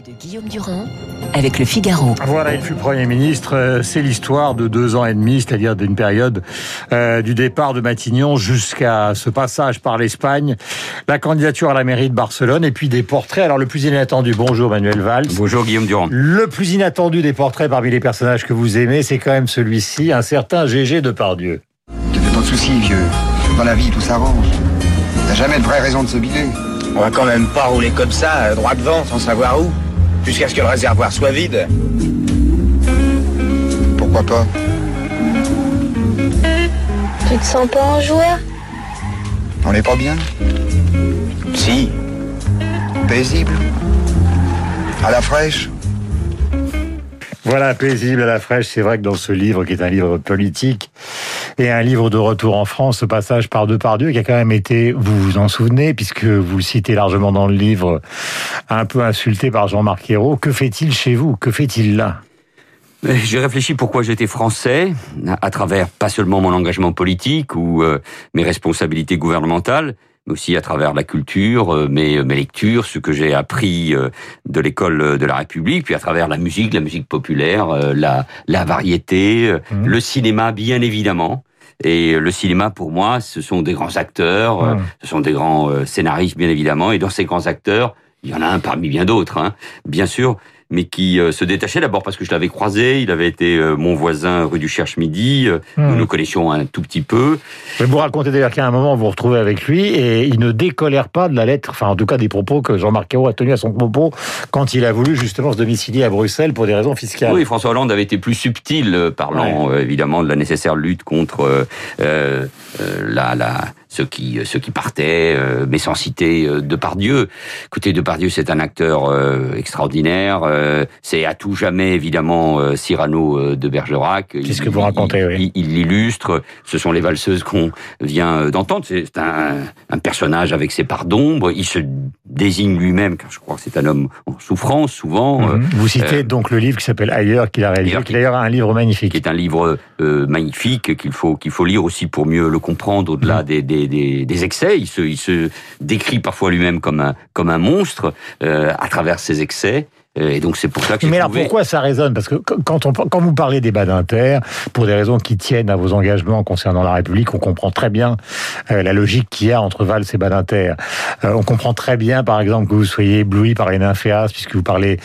de Guillaume Durand avec le Figaro. Voilà, il fut Premier ministre. Euh, c'est l'histoire de deux ans et demi, c'est-à-dire d'une période euh, du départ de Matignon jusqu'à ce passage par l'Espagne, la candidature à la mairie de Barcelone et puis des portraits. Alors le plus inattendu, bonjour Manuel Valls. Bonjour Guillaume Durand. Le plus inattendu des portraits parmi les personnages que vous aimez, c'est quand même celui-ci, un certain Gégé Depardieu. Ne fais pas de soucis, vieux. Dans la vie, tout s'arrange. T'as jamais de vraie raison de se biler. On va quand même pas rouler comme ça, euh, droit devant, sans savoir où. Jusqu'à ce que le réservoir soit vide. Pourquoi pas Tu te sens pas en joueur On n'est pas bien Si. Paisible À la fraîche Voilà, paisible à la fraîche. C'est vrai que dans ce livre, qui est un livre politique et un livre de retour en France, ce passage par deux par Dieu, qui a quand même été, vous vous en souvenez, puisque vous le citez largement dans le livre, un peu insulté par Jean-Marc Ayrault. Que fait-il chez vous? Que fait-il là? J'ai réfléchi pourquoi j'étais français, à travers pas seulement mon engagement politique ou euh, mes responsabilités gouvernementales, mais aussi à travers la culture, euh, mes, mes lectures, ce que j'ai appris euh, de l'école de la République, puis à travers la musique, la musique populaire, euh, la, la variété, euh, Mhm. le cinéma bien évidemment. Et le cinéma, pour moi, ce sont des grands acteurs, euh, Mhm. ce sont des grands euh, scénaristes, bien évidemment. Et dans ces grands acteurs, il y en a un parmi bien d'autres, hein, bien sûr, mais qui euh, se détachait d'abord parce que je l'avais croisé. Il avait été euh, mon voisin rue du Cherche-Midi. euh, Nous Hmm. nous connaissions un tout petit peu. Mais vous racontez d'ailleurs qu'à un moment, vous vous retrouvez avec lui et il ne décolère pas de la lettre, enfin en tout cas des propos que Jean-Marc Ayrault a tenus à son propos quand il a voulu justement se domicilier à Bruxelles pour des raisons fiscales. Oui, François Hollande avait été plus subtil, parlant évidemment de la nécessaire lutte contre la, la, ceux qui ceux qui partaient, euh, mais sans citer euh, Depardieu. Écoutez, Depardieu, c'est un acteur euh, extraordinaire. euh, c'est à tout jamais évidemment euh, Cyrano euh, de Bergerac. C'est ce que vous racontez, il- oui. Il il l'illustre. Ce sont les valseuses qu'on vient euh, d'entendre. C'est un, un personnage avec ses parts d'ombre. Il se désigne lui-même, car je crois que c'est un homme en souffrance souvent. euh, Mhm. Vous citez euh, donc le livre qui s'appelle Ailleurs qu'il a réalisé, qui d'ailleurs un livre qui magnifique. est un livre euh, magnifique qu'il faut qu'il faut lire aussi pour mieux le comprendre au-delà des, des, des, des excès. Il se, il se décrit parfois lui-même comme un comme un monstre euh, à travers ses excès. Euh, Et donc c'est pour ça que Mais alors trouvé- pourquoi ça résonne? Parce que quand, on, quand vous parlez des bas d'Inter, pour des raisons qui tiennent à vos engagements concernant la République, on comprend très bien euh, la logique qu'il y a entre Valls et bas d'Inter. Euh, on comprend très bien, par exemple, que vous soyez ébloui par les nymphéas, puisque vous parlez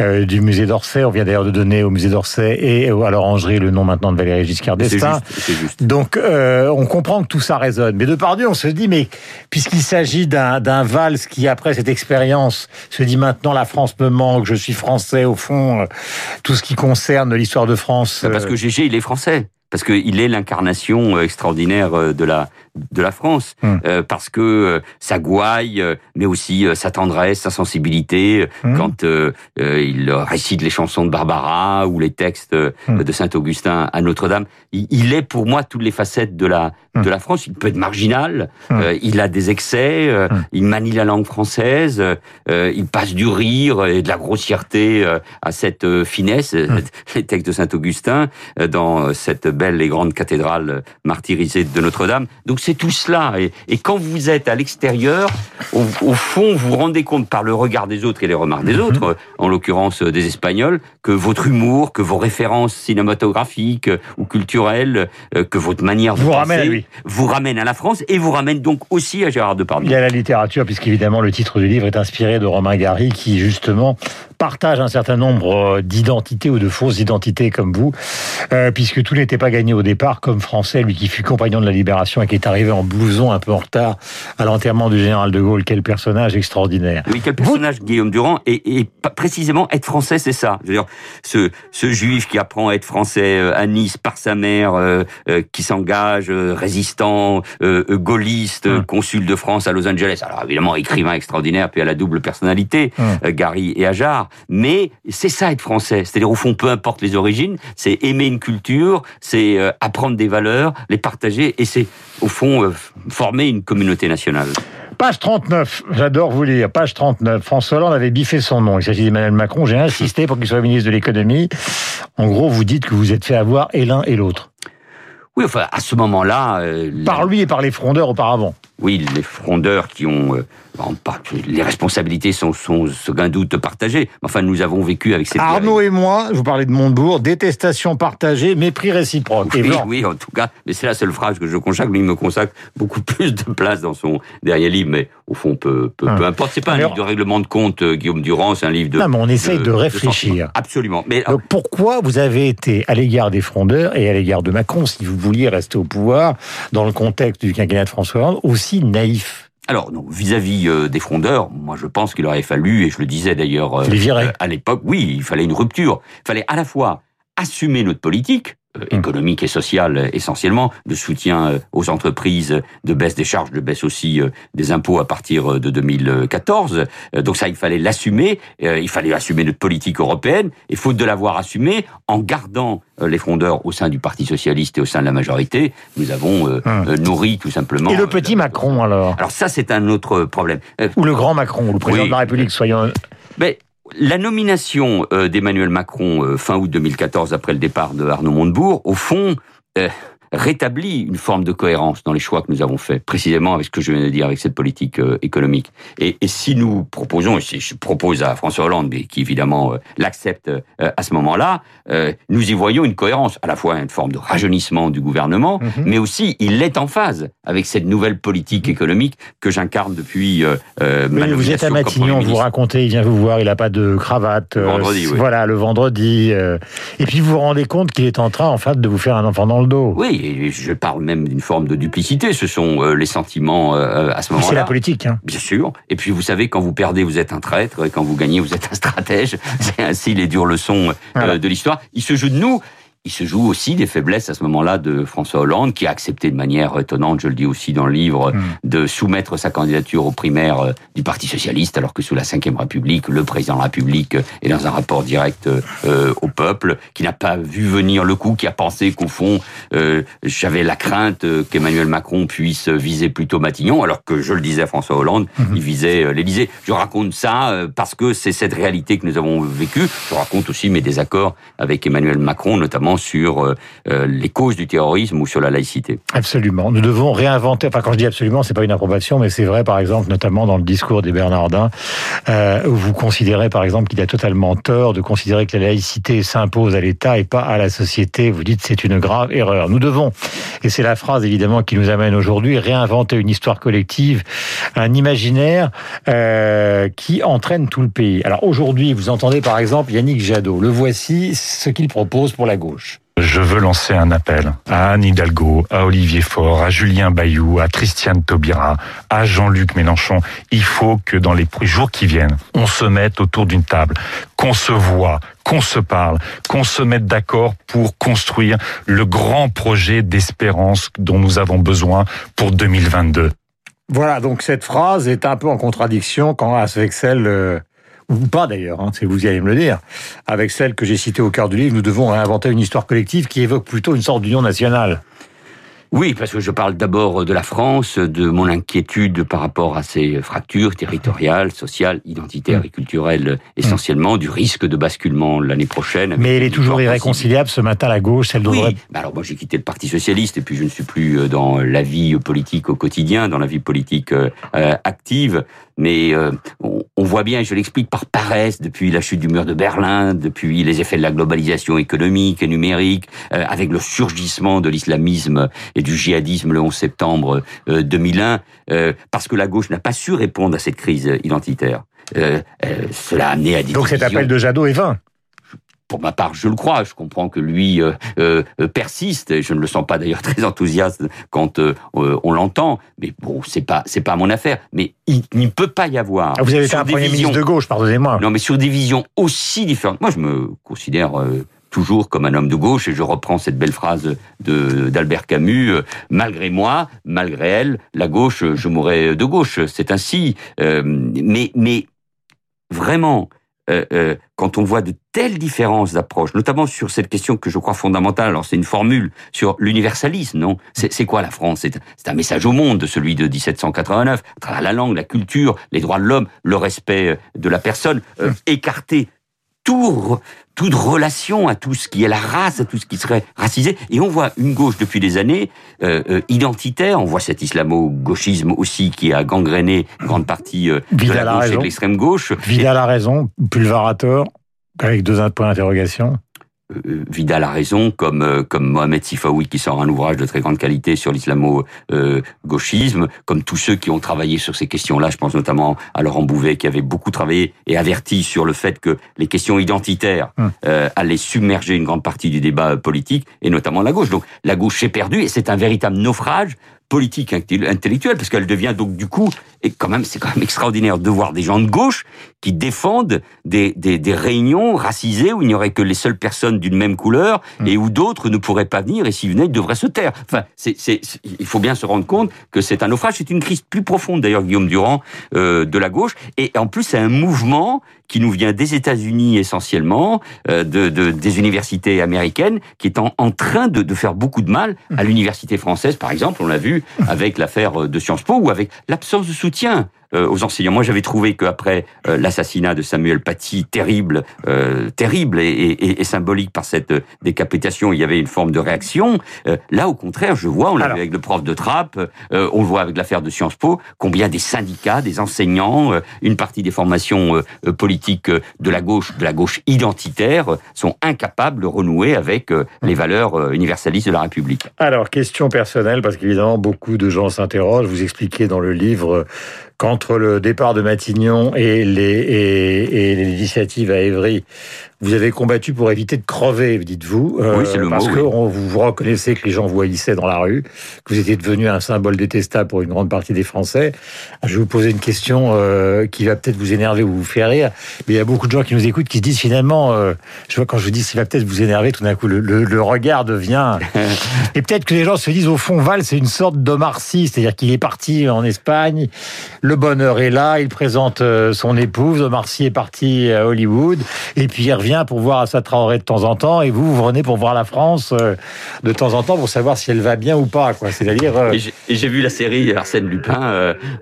euh, du musée d'Orsay. On vient d'ailleurs de donner au musée d'Orsay et à l'Orangerie le nom maintenant de Valéry Giscard d'Estaing. juste, c'est juste. Donc, on comprend que tout ça résonne. Mais de par Dieu, on se dit, mais puisqu'il s'agit d'un d'un Valls qui, après cette expérience, se dit maintenant la France me manque, je suis français au fond, euh, tout ce qui concerne l'histoire de France. Parce euh, que Gégé, il est français. Parce qu'il est l'incarnation euh, extraordinaire euh, de la de la France, Hmm. Euh, parce que euh, sa gouaille, euh, mais aussi euh, sa tendresse, sa sensibilité, euh, Hmm. quand euh, euh, il récite les chansons de Barbara ou les textes Hmm. de Saint Augustin à Notre-Dame, il, il est pour moi toutes les facettes de la de la France. Il peut être marginal, il a des excès, il manie la langue française, euh, il passe du rire et de la grossièreté euh, à cette finesse. Les textes de Saint Augustin euh, dans cette belle et grande cathédrale martyrisée de Notre-Dame. Donc c'est tout cela. Et, et quand vous êtes à l'extérieur, au, au fond, vous vous rendez compte par le regard des autres et les remarques des autres, euh, en l'occurrence euh, des Espagnols, que votre humour, que vos références cinématographiques euh, ou culturelles, que votre manière de Vous penser ramène à lui. vous ramène à la France et vous ramène donc aussi à Gérard Depardieu. Il y a la littérature, puisqu'évidemment le titre du livre est inspiré de Romain Gary, qui justement partage un certain nombre d'identités ou de fausses identités comme vous, euh, puisque tout n'était pas gagné au départ, comme Français, lui qui fut compagnon de la Libération et qui est arrivé en blouson un peu en retard à l'enterrement du général de Gaulle. Quel personnage extraordinaire. Oui, quel personnage Guillaume Durand et, précisément être français, c'est ça. Je veux dire, ce, ce juif qui apprend à être français euh, à Nice par sa mère, euh, euh, qui s'engage, euh, résistant, gaulliste, Hum. consul de France à Los Angeles. Alors évidemment, écrivain extraordinaire, puis à la double personnalité, Hum. Gary et Ajar. Mais c'est ça être français. C'est-à-dire au fond, peu importe les origines, c'est aimer une culture, c'est apprendre des valeurs, les partager, et c'est au fond euh, former une communauté nationale. Page 39, j'adore vous lire. Page 39, François Hollande avait biffé son nom. Il s'agit d'Emmanuel Macron. J'ai insisté pour qu'il soit ministre de l'économie. En gros, vous dites que vous êtes fait avoir et l'un et l'autre. Oui, enfin, à ce moment-là... euh, Par lui et par les frondeurs auparavant. Oui, les frondeurs qui ont euh, bon, pas- les responsabilités sont, sont sans doute partagées. Enfin, nous avons vécu avec cette Arnaud et moi, vous parlais de Montebourg, détestation partagée, mépris réciproque. Et Oui, en tout cas, mais c'est la seule phrase que je consacre. Lui il me consacre beaucoup plus de place dans son dernier livre, mais au fond, peu, peu, Ah. peu importe. C'est pas un livre de règlement de compte, euh, Guillaume Durand, c'est un livre de. Non, mais on essaye de réfléchir. Absolument. Mais Donc pourquoi vous avez été à l'égard des frondeurs et à l'égard de Macron, si vous vouliez rester au pouvoir, dans le contexte du quinquennat de François Hollande, aussi naïf Alors, non, vis-à-vis euh, des frondeurs, moi je pense qu'il aurait fallu, et je le disais d'ailleurs euh, euh, à l'époque, oui, il fallait une rupture. Il fallait à la fois assumer notre politique. Économique et sociale euh, essentiellement, de soutien euh, aux entreprises, de baisse des charges, de baisse aussi euh, des impôts à partir euh, de 2014. Euh, Donc ça, il fallait l'assumer, euh, il fallait assumer notre politique européenne, et faute de l'avoir assumé, en gardant euh, les frondeurs au sein du Parti socialiste et au sein de la majorité, nous avons euh, Hum. euh, nourri tout simplement... Et le euh, petit Macron alors? Alors ça, c'est un autre problème. Euh, Ou le grand Macron, ou le président Oui. de la République, soyons... mais la nomination euh, d'Emmanuel Macron euh, fin août 2014, après le départ de Arnaud Montebourg, au fond, euh, rétablit une forme de cohérence dans les choix que nous avons faits, précisément avec ce que je viens de dire, avec cette politique euh, économique. Et, et si nous proposons, et si je propose à François Hollande, mais qui évidemment euh, l'accepte euh, à ce moment-là, nous y voyons une cohérence, à la fois une forme de rajeunissement du gouvernement, Mhm. mais aussi il est en phase avec cette nouvelle politique économique que j'incarne depuis vous êtes à Matignon, vous racontez, il vient vous voir, il n'a pas de cravate. Le vendredi, oui. Voilà, le vendredi. et puis vous vous rendez compte qu'il est en train, en fait, de vous faire un enfant dans le dos. Oui, et je parle même d'une forme de duplicité. Ce sont euh, les sentiments euh, à ce C'est la moment-là. politique. Hein. Bien sûr. Et puis vous savez, quand vous perdez, vous êtes un traître, et quand vous gagnez, vous êtes un stratège. C'est ainsi les dures leçons euh, Voilà. de l'histoire. Il se joue de nous. Il se joue aussi des faiblesses à ce moment-là de François Hollande, qui a accepté de manière étonnante, je le dis aussi dans le livre, Mm. de soumettre sa candidature aux primaires euh, du Parti socialiste, alors que sous la Ve République, le président de la République est dans un rapport direct euh, au peuple, qui n'a pas vu venir le coup, qui a pensé qu'au fond, euh, j'avais la crainte euh, qu'Emmanuel Macron puisse viser plutôt Matignon, alors que je le disais à François Hollande, il visait euh, l'Élysée. Je raconte ça euh, parce que c'est cette réalité que nous avons vécue. Je raconte aussi mes désaccords avec Emmanuel Macron, notamment sur euh, euh, les causes du terrorisme ou sur la laïcité. Absolument. Nous devons réinventer. Enfin, quand je dis absolument, c'est pas une approbation, mais c'est vrai, par exemple, notamment dans le discours des Bernardins, euh, où vous considérez, par exemple, qu'il a totalement tort de considérer que la laïcité s'impose à l'État et pas à la société. Vous dites c'est une grave erreur. Nous devons, et c'est la phrase évidemment qui nous amène aujourd'hui, réinventer une histoire collective, un imaginaire qui entraîne tout le pays. Alors aujourd'hui, vous entendez par exemple Yannick Jadot. Le voici ce qu'il propose pour la gauche. Je veux lancer un appel à Anne Hidalgo, à Olivier Faure, à Julien Bayou, à Christiane Taubira, à Jean-Luc Mélenchon. Il faut que dans les jours qui viennent, on se mette autour d'une table, qu'on se voit, qu'on se parle, qu'on se mette d'accord pour construire le grand projet d'espérance dont nous avons besoin pour 2022. Voilà, donc cette phrase est un peu en contradiction quand avec celle, euh, ou pas d'ailleurs, hein, c'est vous allez me le dire, avec celle que j'ai citée au cœur du livre, nous devons réinventer une histoire collective qui évoque plutôt une sorte d'union nationale. Oui, parce que je parle d'abord de la France, de mon inquiétude par rapport à ces fractures territoriales, sociales, identitaires et culturelles, essentiellement, du risque de basculement l'année prochaine. Mais elle est toujours irréconciliable ce matin, la gauche, celle Oui, bah alors moi j'ai quitté le Parti socialiste et puis je ne suis plus euh, dans la vie politique au quotidien, dans la vie politique euh, euh, active, mais euh, on, voit bien, je l'explique par paresse, depuis la chute du mur de Berlin, depuis les effets de la globalisation économique et numérique, euh, avec le surgissement de l'islamisme et du djihadisme le 11 septembre euh, 2001, euh, parce que la gauche n'a pas su répondre à cette crise identitaire. Euh, euh, cela a amené à des Donc cet appel de Jadot est vain. Pour ma part, je le crois. Je comprends que lui euh, euh, persiste. Et je ne le sens pas d'ailleurs très enthousiaste quand euh, on l'entend. Mais bon, c'est pas c'est pas mon affaire. Mais il ne peut pas y avoir. Ah, vous avez sur un Premier visions- ministre de gauche, pardonnez-moi. Non, mais sur des visions aussi différentes. Moi, je me considère toujours comme un homme de gauche et je reprends cette belle phrase de d'Albert Camus. euh, malgré moi, malgré elle, la gauche, je mourrai de gauche. C'est ainsi. Euh, mais mais vraiment. Euh, euh, quand on voit de telles différences d'approche, notamment sur cette question que je crois fondamentale, alors c'est une formule sur l'universalisme, non? C'est quoi la France? C'est c'est un message au monde, celui de 1789, à travers la langue, la culture, les droits de l'homme, le respect de la personne, euh, écarté tout, toute relation à tout ce qui est la race, à tout ce qui serait racisé. Et on voit une gauche depuis des années euh, euh, identitaire. On voit cet islamo-gauchisme aussi qui a gangréné une grande partie euh, de la gauche et raison. de l'extrême gauche. Vidal a raison, Pulvarator, avec deux points d'interrogation. Euh, Vidal a raison, comme euh, comme Mohamed Sifaoui qui sort un ouvrage de très grande qualité sur l'islamo-gauchisme, comme tous ceux qui ont travaillé sur ces questions-là. Je pense notamment à Laurent Bouvet qui avait beaucoup travaillé et averti sur le fait que les questions identitaires Hum. euh, allaient submerger une grande partie du débat euh, politique et notamment la gauche. Donc la gauche s'est perdue et c'est un véritable naufrage politique intel- intellectuel parce qu'elle devient donc du coup et quand même c'est quand même extraordinaire de voir des gens de gauche qui défendent des, des, des réunions racisées où il n'y aurait que les seules personnes d'une même couleur et où d'autres ne pourraient pas venir et s'ils venaient ils devraient se taire. Enfin c'est c'est c'est- il faut bien se rendre compte que c'est un naufrage, c'est une crise plus profonde d'ailleurs Guillaume Durand euh, de la gauche. Et en plus c'est un mouvement qui nous vient des États-Unis essentiellement, euh, de, de, des universités américaines, qui est en, en train de, de faire beaucoup de mal à l'université française, par exemple, on l'a vu avec l'affaire de Sciences Po ou avec l'absence de soutien aux enseignants. Moi, j'avais trouvé qu'après euh, l'assassinat de Samuel Paty, terrible, euh, terrible et, et- et symbolique par cette euh, décapitation, il y avait une forme de réaction. Euh, là, au contraire, je vois, on l'a vu avec le prof de Trappe, euh, on le voit avec l'affaire de Sciences Po, combien des syndicats, des enseignants, euh, une partie des formations euh, euh, politiques euh, de la gauche, de la gauche identitaire, euh, sont incapables de renouer avec euh, les valeurs euh, universalistes de la République. Alors, question personnelle, parce qu'évidemment, beaucoup de gens s'interrogent. Vous expliquez dans le livre euh, qu'entre le départ de Matignon et législatives à Évry, vous avez combattu pour éviter de crever, dites-vous. euh, Oui, c'est le Parce mot, que oui. on- vous reconnaissez que les gens vous haïssaient dans la rue, que vous étiez devenu un symbole détestable pour une grande partie des Français. Je vais vous poser une question euh, qui va peut-être vous énerver ou vous faire rire, mais il y a beaucoup de gens qui nous écoutent qui se disent finalement, euh, je vois quand je vous dis qu'il va peut-être vous énerver, tout d'un coup le, le- le regard devient et peut-être que les gens se disent au fond, Val, c'est une sorte d'Omar Sy, c'est-à-dire qu'il est parti en Espagne, le bonheur est là, il présente son épouse, Omar Sy est parti à Hollywood, et puis il revient pour voir Assa Traoré de temps en temps, et vous, vous venez pour voir la France euh, de temps en temps pour savoir si elle va bien ou pas, quoi. C'est-à-dire, euh, Et j'ai- vu la série Arsène Lupin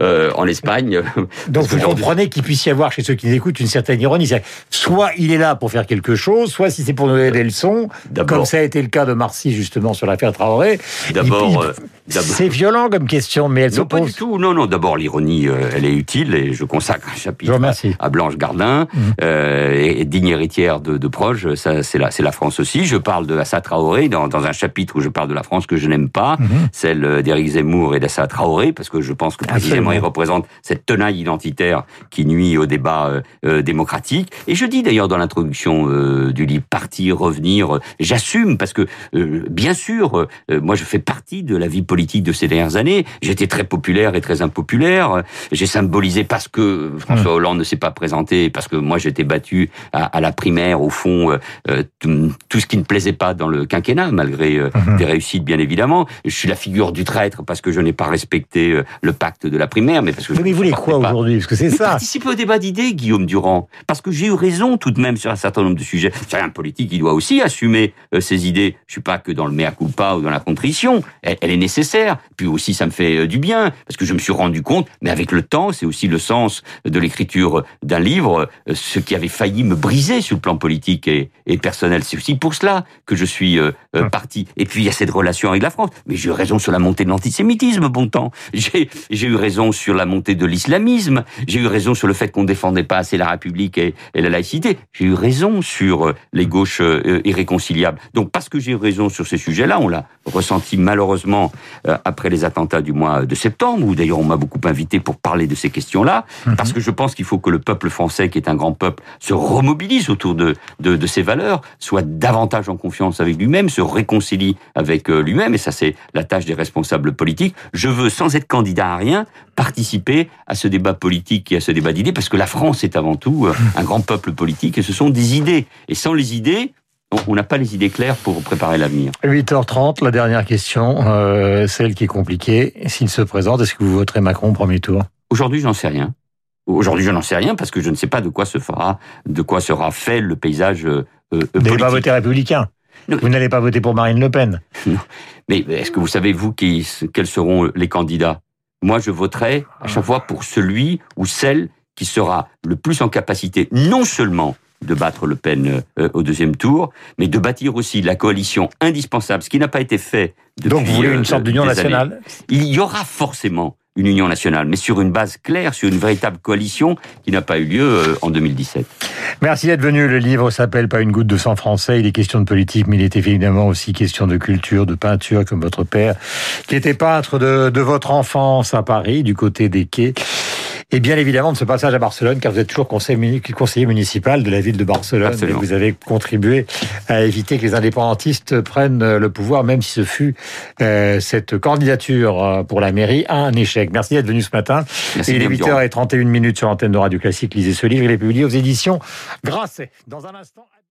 euh, en Espagne. donc vous comprenez qu'il puisse y avoir chez ceux qui nous écoutent une certaine ironie. Soit il est là pour faire quelque chose, soit si c'est pour nous donner des leçons, comme ça a été le cas de Marcy justement sur l'affaire Traoré. D'abord, il- d'abord- C'est violent comme question, mais elle Non, pas du tout. Non, non. D'abord, l'ironie, euh, elle est utile et je consacre un chapitre à Blanche Gardin, Mhm. euh, et, et digne héritière de, de Proche. Ça, c'est la, c'est la France aussi. Je parle de Assa Traoré dans, dans un chapitre où je parle de la France que je n'aime pas, Mhm. celle euh, d'Éric Zemmour et d'Assa Traoré, parce que je pense que précisément Absolument. il représente cette tenaille identitaire qui nuit au débat euh, euh, démocratique. Et je dis d'ailleurs dans l'introduction euh, du livre partir, revenir. J'assume parce que euh, bien sûr, euh, moi je fais partie de la vie politique de ces dernières années. J'étais très populaire et très impopulaire. J'ai symbolisé parce que François Hollande ne s'est pas présenté, parce que moi j'étais battu à, à la primaire au fond euh, euh, tout, tout ce qui ne plaisait pas dans le quinquennat, malgré euh, Mhm. des réussites bien évidemment. Je suis la figure du traître parce que je n'ai pas respecté euh, le pacte de la primaire, mais parce que je Mais vous voulez quoi aujourd'hui? Parce que c'est mais ça. participer au débat d'idées, Guillaume Durand, parce que j'ai eu raison tout de même sur un certain nombre de sujets. C'est un politique qui doit aussi assumer euh, ses idées. Je suis pas que dans le mea culpa ou dans la contrition. Elle, elle est nécessaire. Puis aussi, ça me fait euh, du bien parce que je me suis rendu compte. Mais avec le temps, c'est aussi le sens de l'écriture d'un livre, euh, ce qui avait failli me briser sur le plan politique et, et personnel. C'est aussi pour cela que je suis euh, euh, parti. Et puis il y a cette relation avec la France. Mais j'ai eu raison sur la montée de l'antisémitisme, bon temps. J'ai eu raison sur la montée de l'islamisme. J'ai eu raison sur le fait qu'on défendait pas assez la République et, et la laïcité. J'ai eu raison sur les gauches euh, irréconciliables. Donc parce que j'ai eu raison sur ces sujets-là, on l'a ressenti malheureusement après les attentats du mois de septembre, où d'ailleurs on m'a beaucoup invité pour parler de ces questions-là, parce que je pense qu'il faut que le peuple français, qui est un grand peuple, se remobilise autour de, de, de ses valeurs, soit davantage en confiance avec lui-même, se réconcilie avec euh, lui-même, et ça c'est la tâche des responsables politiques. Je veux, sans être candidat à rien, participer à ce débat politique et à ce débat d'idées, parce que la France est avant tout euh, un grand peuple politique, et ce sont des idées. Et sans les idées, on- n'a pas les idées claires pour préparer l'avenir. 8h30, la dernière question, euh, celle qui est compliquée. S'il se présente, est-ce que vous voterez Macron au premier tour? Aujourd'hui, j'en sais rien. Aujourd'hui, je n'en sais rien parce que je ne sais pas de quoi se fera, de quoi sera fait le paysage euh, euh, Vous n'allez pas voter républicain. Non. Vous n'allez pas voter pour Marine Le Pen. Mais est-ce que vous savez, vous, qui, quels seront les candidats? Moi, je voterai à chaque fois pour celui ou celle qui sera le plus en capacité, non seulement de battre Le Pen euh, au deuxième tour, mais de bâtir aussi la coalition indispensable, ce qui n'a pas été fait depuis Donc vous voulez une euh, sorte d'union années. nationale? Il y aura forcément une union nationale, mais sur une base claire, sur une véritable coalition qui n'a pas eu lieu euh, en 2017. Merci d'être venu. Le livre s'appelle Pas une goutte de sang français. Il est question de politique, mais il est évidemment aussi question de culture, de peinture, comme votre père, qui était peintre de, de votre enfance à Paris, du côté des quais. Et bien évidemment de ce passage à Barcelone, car vous êtes toujours conseiller, muni- conseiller municipal de la ville de Barcelone. Et vous avez contribué à éviter que les indépendantistes prennent le pouvoir, même si ce fut euh, cette candidature euh, pour la mairie un échec. Merci d'être venu ce matin. Merci, il est Guillaume Durand. 8h31 minutes sur l'antenne de Radio Classique. Lisez ce livre. Il est publié aux éditions Grasset. Dans un instant.